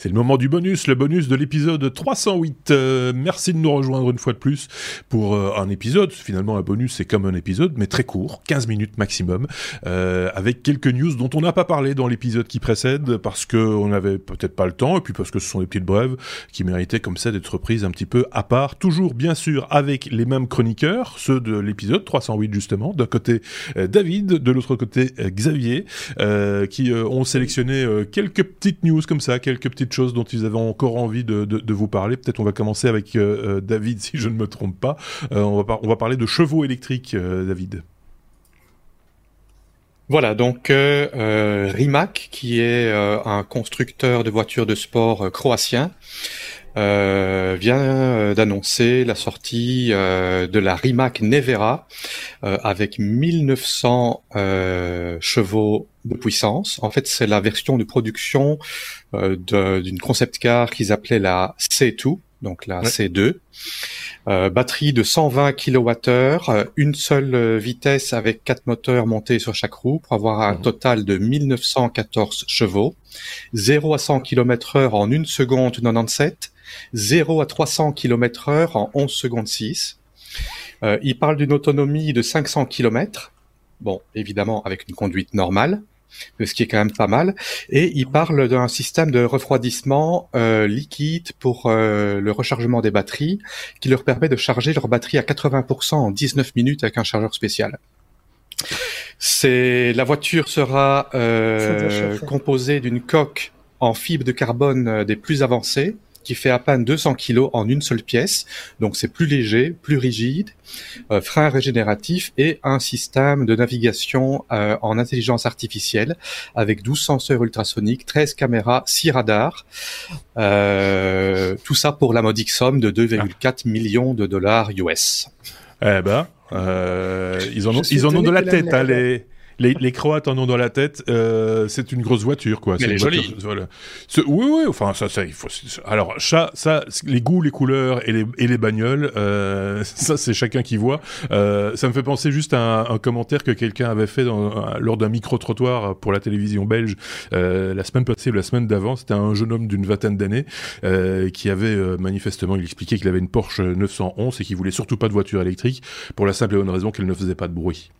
C'est le moment du bonus, le bonus de l'épisode 308. Euh, merci de nous rejoindre une fois de plus pour euh, un épisode. Finalement, un bonus, c'est comme un épisode, mais très court, 15 minutes maximum, euh, avec quelques news dont on n'a pas parlé dans l'épisode qui précède parce qu'on n'avait peut-être pas le temps et puis parce que ce sont des petites brèves qui méritaient comme ça d'être prises un petit peu à part. Toujours, bien sûr, avec les mêmes chroniqueurs, ceux de l'épisode 308 justement. D'un côté, David, de l'autre côté, Xavier, qui ont sélectionné quelques petites news comme ça, quelques petites choses dont ils avaient encore envie de, vous parler. Peut-être on va commencer avec euh, euh, David, si je ne me trompe pas. Euh, on, va parler de chevaux électriques, David. Voilà, donc Rimac, qui est un constructeur de voitures de sport croatien, vient d'annoncer la sortie de la Rimac Nevera avec 1900 chevaux de puissance. En fait, c'est la version de production d'une concept car qu'ils appelaient la C2, donc la C2. batterie de 120 kWh, une seule vitesse avec quatre moteurs montés sur chaque roue pour avoir un mmh. total de 1914 chevaux. 0 à 100 km heure en 1 seconde 97 0 à 300 km heure en 11 secondes 6. Euh, il parle d'une autonomie de 500 km. Bon, évidemment, avec une conduite normale, ce qui est quand même pas mal. Et il parle d'un système de refroidissement euh, liquide pour euh, le rechargement des batteries, qui leur permet de charger leur batterie à 80% en 19 minutes avec un chargeur spécial. C'est la voiture sera composée d'une coque en fibre de carbone des plus avancées qui fait à peine 200 kg en une seule pièce. Donc c'est plus léger, plus rigide, euh, frein régénératif et un système de navigation euh, en intelligence artificielle avec 12 senseurs ultrasoniques, 13 caméras, 6 radars. Euh, tout ça pour la modique somme de 2,4 millions de dollars US. Eh ben, ils en ont, ils en ont de la tête, hein, les, les, Croates en ont dans la tête. Euh, c'est une grosse voiture, quoi. Mais elle est jolie. Voilà. Oui, oui. Enfin, ça, ça, il faut. Alors, ça, ça, les goûts, les couleurs et les, et les bagnoles, euh, ça, c'est chacun qui voit. Euh, ça me fait penser juste à un, commentaire que quelqu'un avait fait dans, lors d'un micro trottoir pour la télévision belge euh, la semaine passée ou la semaine d'avant. C'était un jeune homme d'une vingtaine d'années euh, qui avait euh, manifestement, il expliquait qu'il avait une Porsche 911 et qu'il voulait surtout pas de voiture électrique pour la simple et bonne raison qu'elle ne faisait pas de bruit.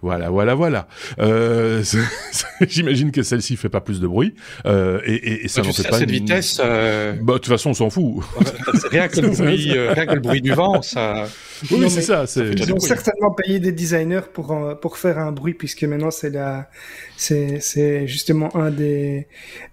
Voilà, voilà, voilà. Euh, J'imagine que celle-ci fait pas plus de bruit. Euh, et, et, ça bah, n'en fait pas. cette vitesse. Euh... Bah, de toute façon, on s'en fout. rien que le bruit, euh, rien que le bruit du vent, ça. Oui, c'est ça. Ils ont certainement payé des designers pour pour faire un bruit, puisque maintenant c'est la, c'est c'est justement un des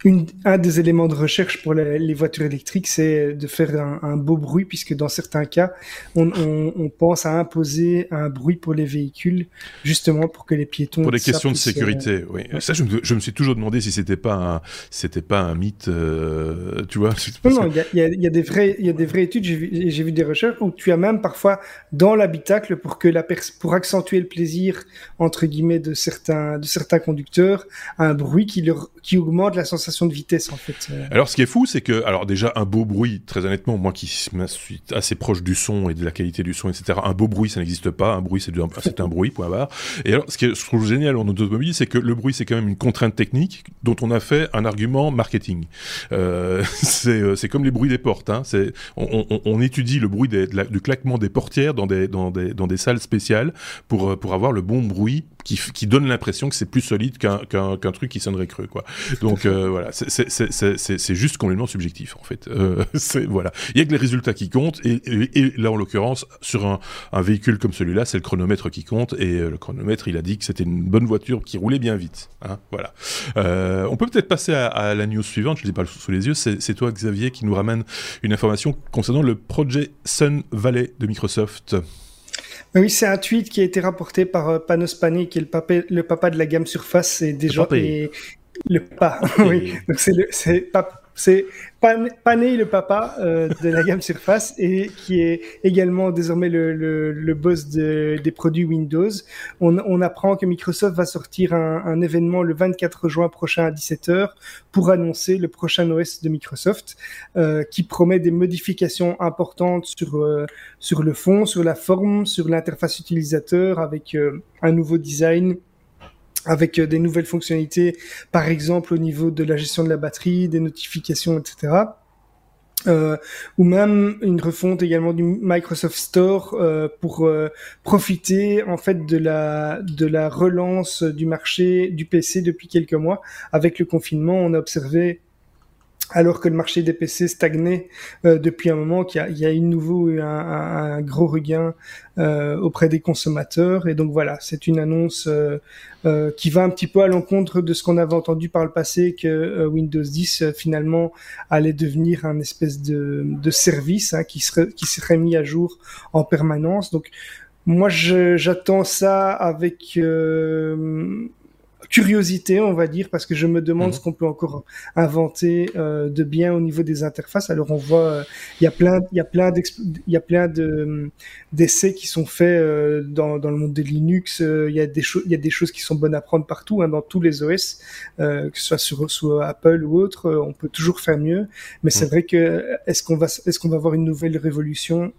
une, un des éléments de recherche pour les, les voitures électriques, c'est de faire un, un, beau bruit, puisque dans certains cas, on, on, on pense à imposer un bruit pour les véhicules, justement pour que les piétons. Pour des questions de sécurité, oui. Ça, je me, je me, suis toujours demandé si c'était pas un, c'était pas un mythe, euh, tu vois. Non, non, il y a, y, a, y a, des vrais, il y a des vraies études. J'ai vu, j'ai vu des recherches où tu as même parfois dans l'habitacle pour que la pour accentuer le plaisir entre guillemets de certains, de certains conducteurs, un bruit qui leur, qui augmente la sensation de vitesse en fait. Alors, ce qui est fou, c'est que, alors déjà un beau bruit, très honnêtement, moi qui suis assez proche du son et de la qualité du son, etc. Un beau bruit, ça n'existe pas. Un bruit, c'est c'est un bruit, point barre. Et alors, ce qui est, je trouve génial en automobile, c'est que le bruit, c'est quand même une contrainte technique dont on a fait un argument marketing. Euh, c'est, euh, c'est comme les bruits des portes. Hein. C'est, on, on, on, étudie le bruit des, du claquement des portières dans des, salles spéciales pour, euh, pour avoir le bon bruit qui, qui donne l'impression que c'est plus solide qu'un, qu'un, qu'un truc qui sonnerait creux, quoi. Donc euh, voilà, c'est, juste complètement subjectif en fait. Euh, voilà, il y a que les résultats qui comptent et, et, et là en l'occurrence sur un, un véhicule comme celui-là, c'est le chronomètre qui compte et le chronomètre il a dit que c'était une bonne voiture qui roulait bien vite. Hein, voilà. Euh, on peut peut-être passer à, à, la news suivante. Je ne l'ai pas sous les yeux. C'est toi, Xavier, qui nous ramène une information concernant le projet Sun Valley de Microsoft. Oui, c'est un tweet qui a été rapporté par euh, Panos Panay, qui est le papa, le papa de la gamme Surface. C'est déjà et le papa. oui, donc c'est le, c'est c'est Pané, le papa euh, de la gamme Surface et qui est également désormais le, boss de, des produits Windows. On, apprend que Microsoft va sortir un, événement le 24 juin prochain à 17h pour annoncer le prochain OS de Microsoft euh, qui promet des modifications importantes sur, euh, sur le fond, sur la forme, sur l'interface utilisateur avec un nouveau design avec des nouvelles fonctionnalités, par exemple au niveau de la gestion de la batterie, des notifications, etc. Euh, ou même une refonte également du Microsoft Store euh, pour euh, profiter en fait de la de la relance du marché du PC depuis quelques mois. Avec le confinement, on a observé alors que le marché des PC stagnait euh, depuis un moment, qu'il y, a, eu nouveau un, un, gros regain euh, auprès des consommateurs. Et donc voilà, c'est une annonce euh, qui va un petit peu à l'encontre de ce qu'on avait entendu par le passé, que Windows 10 finalement allait devenir un espèce de, de service hein, qui, serait, qui serait mis à jour en permanence. Donc moi, j'attends ça avec curiosité, on va dire, parce que je me demande mhm. ce qu'on peut encore inventer euh, de bien au niveau des interfaces. Alors on voit, euh, il y a plein, il y a plein il y a plein de d'essais qui sont faits euh, dans, dans le monde de Linux. Il y a des choses, il y a des choses qui sont bonnes à prendre partout, hein, dans tous les OS, que ce soit sur, sur Apple ou autre. on peut toujours faire mieux, mais c'est mhm. vrai que est-ce qu'on va, est-ce qu'on va avoir une nouvelle révolution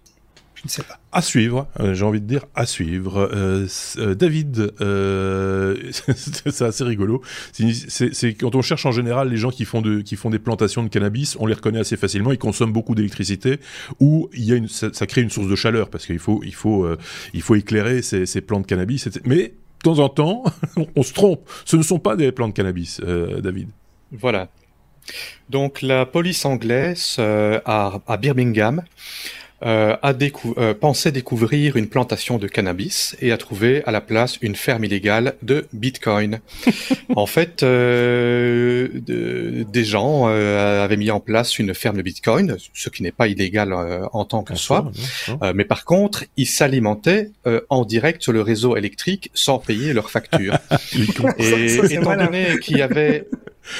À suivre, euh, j'ai envie de dire à suivre. Euh, euh David, c'est assez rigolo. C'est quand on cherche en général les gens qui font, de, qui font des plantations de cannabis, on les reconnaît assez facilement. Ils consomment beaucoup d'électricité ou il y a une, ça, crée une source de chaleur parce qu'il faut, il faut, il faut éclairer ces, ces plantes de cannabis. Mais de temps en temps, on se trompe. Ce ne sont pas des plantes de cannabis, David. Voilà. Donc la police anglaise à Birmingham euh, a euh, pensé découvrir une plantation de cannabis et a trouvé à la place une ferme illégale de Bitcoin. en fait, euh, des gens euh, avaient mis en place une ferme de Bitcoin, ce qui n'est pas illégal euh, en tant que soi, mais par contre, ils s'alimentaient en direct sur le réseau électrique sans payer leurs factures. et étant donné qu'il y avait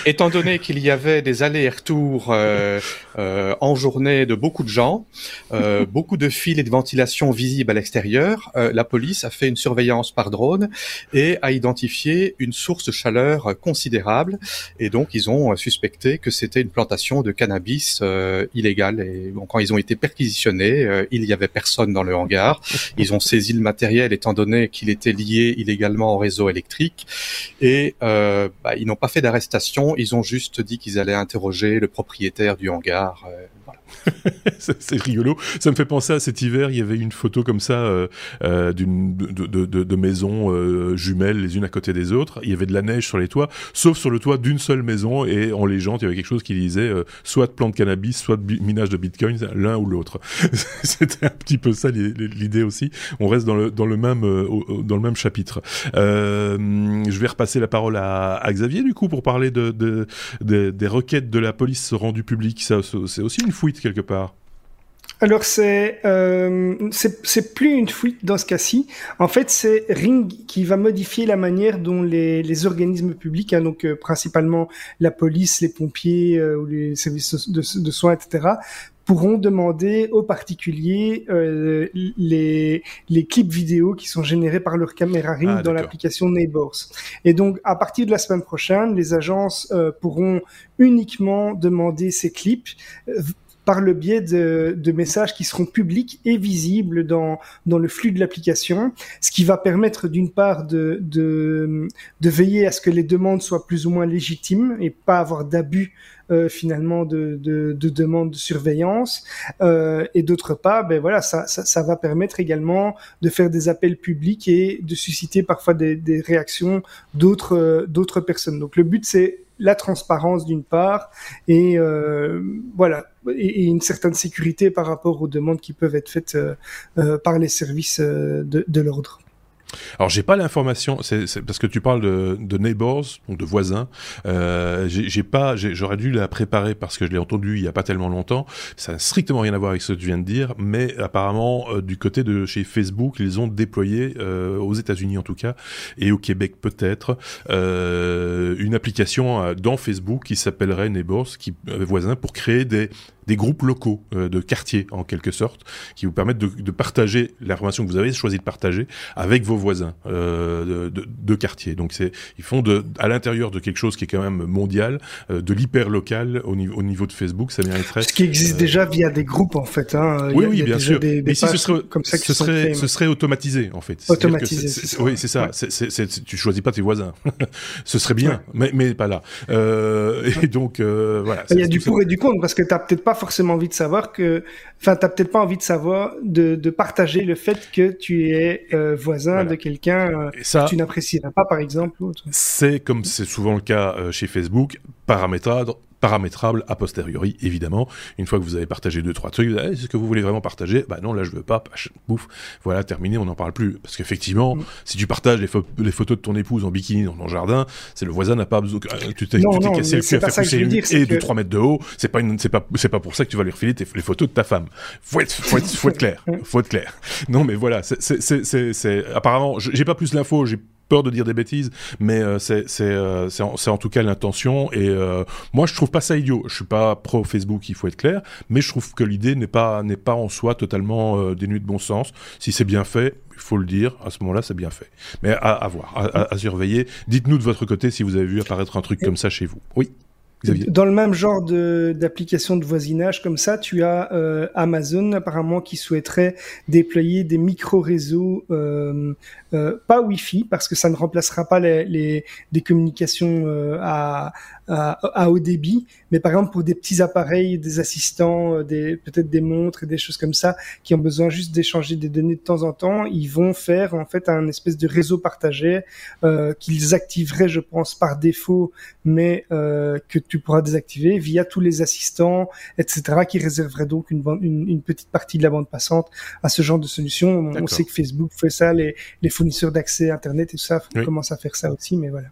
Étant donné qu'il y avait des allers-retours euh, euh, en journée de beaucoup de gens, euh, beaucoup de fils et de ventilation visibles à l'extérieur, euh, la police a fait une surveillance par drone et a identifié une source de chaleur considérable. Et donc, ils ont suspecté que c'était une plantation de cannabis euh, illégale. Et bon, quand ils ont été perquisitionnés, euh, il y avait personne dans le hangar. Ils ont saisi le matériel étant donné qu'il était lié illégalement au réseau électrique. Et bah, ils n'ont pas fait d'arrestation ils ont juste dit qu'ils allaient interroger le propriétaire du hangar. Euh, c'est rigolo. Ça me fait penser à cet hiver, il y avait une photo comme ça euh, euh d'une de, de, de, maisons euh, jumelles les unes à côté des autres. Il y avait de la neige sur les toits, sauf sur le toit d'une seule maison et en légende il y avait quelque chose qui disait euh, soit de plantes cannabis, soit de minage de bitcoin, l'un ou l'autre. C'était un petit peu ça l'idée aussi. On reste dans le dans le même dans le même chapitre. je vais repasser la parole à, à, Xavier du coup pour parler de, de, des requêtes de la police rendues publiques. C'est aussi une fuite quelque part alors c'est euh, c'est plus une fuite dans ce cas-ci. En fait, c'est Ring qui va modifier la manière dont les, les organismes publics, hein, donc euh, principalement la police, les pompiers euh, ou les services de, de, soins, etc., pourront demander aux particuliers euh, les, les clips vidéo qui sont générés par leur caméra Ring ah, dans l'application Neighbors. Et donc, à partir de la semaine prochaine, les agences euh, pourront uniquement demander ces clips par le biais de, de, messages qui seront publics et visibles dans, dans le flux de l'application, ce qui va permettre d'une part de, de, de, veiller à ce que les demandes soient plus ou moins légitimes et pas avoir d'abus euh, finalement de, de, de demandes de surveillance. Euh, et d'autre part ben voilà ça, ça, ça, va permettre également de faire des appels publics et de susciter parfois des, des réactions d'autres d'autres personnes. Donc le but c'est la transparence d'une part et euh, voilà et, une certaine sécurité par rapport aux demandes qui peuvent être faites euh, euh, par les services de, de l'ordre. Alors j'ai pas l'information, c'est parce que tu parles de, de neighbors, donc de voisins. Euh, j'ai pas, j'aurais dû la préparer parce que je l'ai entendu il y a pas tellement longtemps. Ça n'a strictement rien à voir avec ce que tu viens de dire, mais apparemment euh, du côté de chez Facebook, ils ont déployé euh, aux États-Unis en tout cas et au Québec peut-être euh, une application euh, dans Facebook qui s'appellerait Neighbors, qui voisins pour créer des des groupes locaux euh, de quartier en quelque sorte, qui vous permettent de, de partager l'information que vous avez choisi de partager avec vos voisins euh, de, de, quartier. Donc c'est, ils font de, à l'intérieur de quelque chose qui est quand même mondial, euh, de l'hyper local au niveau, au niveau de Facebook, ça mériterait. Ce qui existe déjà via des groupes en fait. Hein. Oui, oui, bien sûr. Des, des ce serait, comme ça ce serait, ce serait automatisé en fait. Automatisé. c'est Oui, c'est ça. Ouais. tu choisis pas tes voisins. ce serait bien, ouais. mais, mais pas là. et donc voilà. Il y a du pour et du contre parce que t'as peut-être pas forcément envie de savoir que, enfin, t'as peut-être pas envie de savoir, de, de, partager le fait que tu es euh, voisin voilà. de quelqu'un euh, que tu n'apprécierais pas, par exemple. C'est comme c'est souvent le cas euh, chez Facebook, paramétrable, paramétrable a posteriori, évidemment. Une fois que vous avez partagé deux, trois trucs, vous est-ce que vous voulez vraiment partager? Bah non, là je veux pas, bouf, voilà, terminé, on n'en parle plus. Parce qu'effectivement, mmh. si tu partages les, les, photos de ton épouse en bikini dans ton jardin, c'est le voisin n'a pas besoin, tu t'es cassé le cul à faire pousser une haie de 3 mètres de haut, c'est pas une, c'est pas, c'est pas pour ça que tu vas lui refiler tes, les photos de ta femme. Faut être, faut être, faut être clair, faut être clair. Non mais voilà, c'est, c'est, c'est, c'est, apparemment, j'ai pas plus l'info, j'ai peur de dire des bêtises, mais euh, c'est euh, en, en, tout cas l'intention. Et euh, moi, je trouve pas ça idiot. Je suis pas pro Facebook, il faut être clair, mais je trouve que l'idée n'est pas n'est pas en soi totalement euh, dénuée de bon sens. Si c'est bien fait, il faut le dire. À ce moment-là, c'est bien fait. Mais à, voir, à, à surveiller. Dites-nous de votre côté si vous avez vu apparaître un truc comme ça chez vous. Oui. Dans le même genre d'application de, de, voisinage comme ça, tu as euh, Amazon apparemment qui souhaiterait déployer des micro-réseaux, euh, euh, pas Wi-Fi, parce que ça ne remplacera pas les, les des communications euh, à, à, à, haut débit, mais par exemple pour des petits appareils, des assistants, euh, des peut-être des montres et des choses comme ça, qui ont besoin juste d'échanger des données de temps en temps, ils vont faire en fait un espèce de réseau partagé euh, qu'ils activeraient, je pense, par défaut, mais que tu pourras désactiver via tous les assistants, etc., qui réserveraient donc une, bande, une, une, petite partie de la bande passante à ce genre de solution. On sait que Facebook fait ça, les, les fournisseurs d'accès Internet et tout ça oui. commencent à faire ça aussi, mais voilà.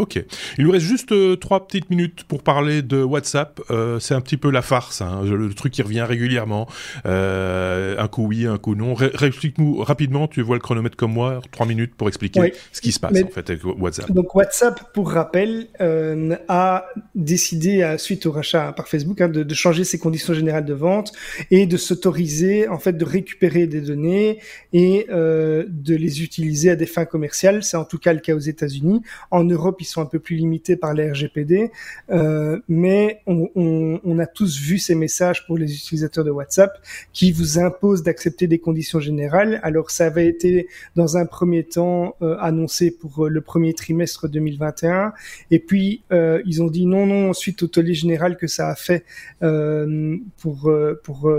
Ok. Il nous reste juste euh, trois petites minutes pour parler de WhatsApp. Euh, c'est un petit peu la farce, hein, le, le, truc qui revient régulièrement. Euh, un coup oui, un coup non. Explique-nous rapidement, tu vois le chronomètre comme moi, trois minutes pour expliquer oui. ce qui se passe Mais, en fait avec WhatsApp. Donc WhatsApp, pour rappel, euh, a décidé, à, suite au rachat par Facebook, hein, de, de, changer ses conditions générales de vente et de s'autoriser en fait de récupérer des données et euh, de les utiliser à des fins commerciales. C'est en tout cas le cas aux États-Unis. En Europe, ils sont un peu plus limités par les RGPD, euh, mais on, on, on, a tous vu ces messages pour les utilisateurs de WhatsApp qui vous imposent d'accepter des conditions générales. Alors ça avait été dans un premier temps euh, annoncé pour euh, le premier trimestre 2021, et puis ils ont dit non non suite au tollé général que ça a fait pour pour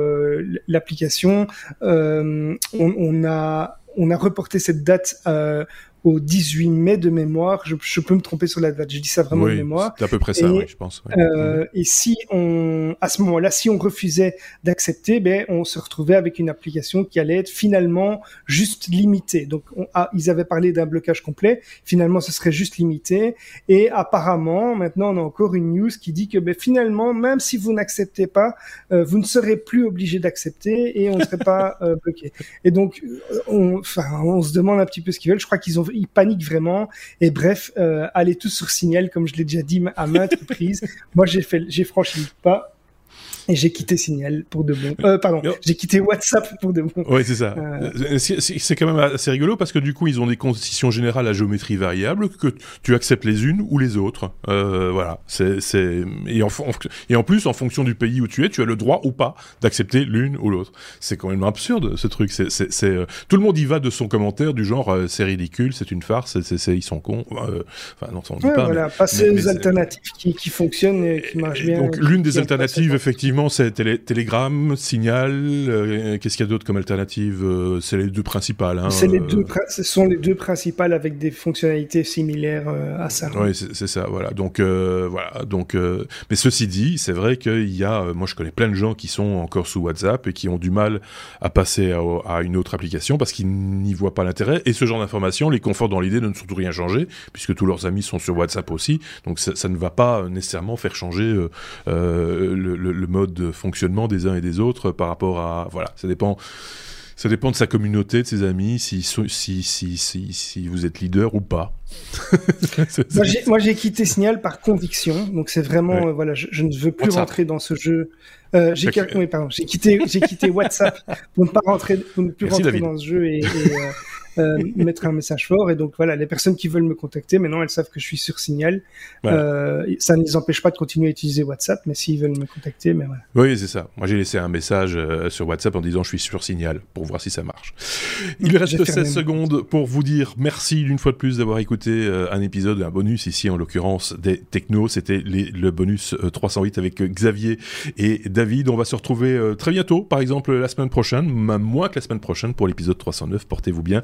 l'application, on, on a on a reporté cette date euh, au 18 mai de mémoire. Je, je, peux me tromper sur la date. Je dis ça vraiment oui, de mémoire. C'est à peu près ça, et, oui, je pense. Euh, et si on, à ce moment-là, si on refusait d'accepter, ben, on se retrouvait avec une application qui allait être finalement juste limitée. Donc, on a, ils avaient parlé d'un blocage complet. Finalement, ce serait juste limité. Et apparemment, maintenant, on a encore une news qui dit que, ben, finalement, même si vous n'acceptez pas, euh, vous ne serez plus obligé d'accepter et on ne serait pas euh, bloqué. Et donc, on, enfin, on se demande un petit peu ce qu'ils veulent. Je crois qu'ils ont ils paniquent vraiment. Et bref, euh, allez tous sur Signal, comme je l'ai déjà dit à maintes reprises. Moi, j'ai fait, j'ai franchi le pas. Et j'ai quitté Signal pour de bon. Euh, pardon, j'ai quitté WhatsApp pour de bon. Oui, c'est ça. Euh... C'est quand même assez rigolo parce que du coup, ils ont des conditions générales à géométrie variable que tu acceptes les unes ou les autres. Euh, voilà. C'est et en, et en plus, en fonction du pays où tu es, tu as le droit ou pas d'accepter l'une ou l'autre. C'est quand même absurde ce truc. C'est tout le monde y va de son commentaire du genre c'est ridicule, c'est une farce, c'est ils sont cons. Enfin, non, ça on dit ouais, pas. Voilà, mais, passer aux alternatives qui, qui fonctionnent et qui marchent bien. Donc l'une des alternatives, effectivement c'est télé Telegram, Signal. Euh, Qu'est-ce qu'il y a d'autre comme alternative euh, C'est les deux principales. Hein, les deux, ce sont les deux principales avec des fonctionnalités similaires euh, à ça. Oui, c'est ça. Voilà. Donc voilà. Donc, mais ceci dit, c'est vrai qu'il y a. moi, je connais plein de gens qui sont encore sous WhatsApp et qui ont du mal à passer à, à une autre application parce qu'ils n'y voient pas l'intérêt. Et ce genre d'informations les conforte dans l'idée de ne surtout rien changer puisque tous leurs amis sont sur WhatsApp aussi. Donc ça, ça ne va pas nécessairement faire changer le, le, le mode de fonctionnement des uns et des autres par rapport à voilà ça dépend Ça dépend de sa communauté, de ses amis, si, si, si, si, vous êtes leader ou pas. moi, j'ai quitté Signal par conviction, donc c'est vraiment, euh, voilà, je, ne veux plus rentrer dans ce jeu. Euh, j'ai quitté, j'ai quitté WhatsApp pour ne pas rentrer, pour ne plus rentrer dans ce jeu et, et euh, mettre un message fort. Et donc voilà, les personnes qui veulent me contacter, maintenant elles savent que je suis sur Signal. Euh, ça ne les empêche pas de continuer à utiliser WhatsApp, mais s'ils veulent me contacter, mais voilà. Oui, c'est ça. Moi j'ai laissé un message euh, sur WhatsApp en disant je suis sur Signal pour voir si ça marche. Il reste 16 secondes pour vous dire merci d'une fois de plus d'avoir écouté euh, un épisode, un bonus ici en l'occurrence des technos. C'était le bonus 308 avec Xavier et David. On va se retrouver très bientôt, par exemple la semaine prochaine, même moins que la semaine prochaine pour l'épisode 309. Portez-vous bien.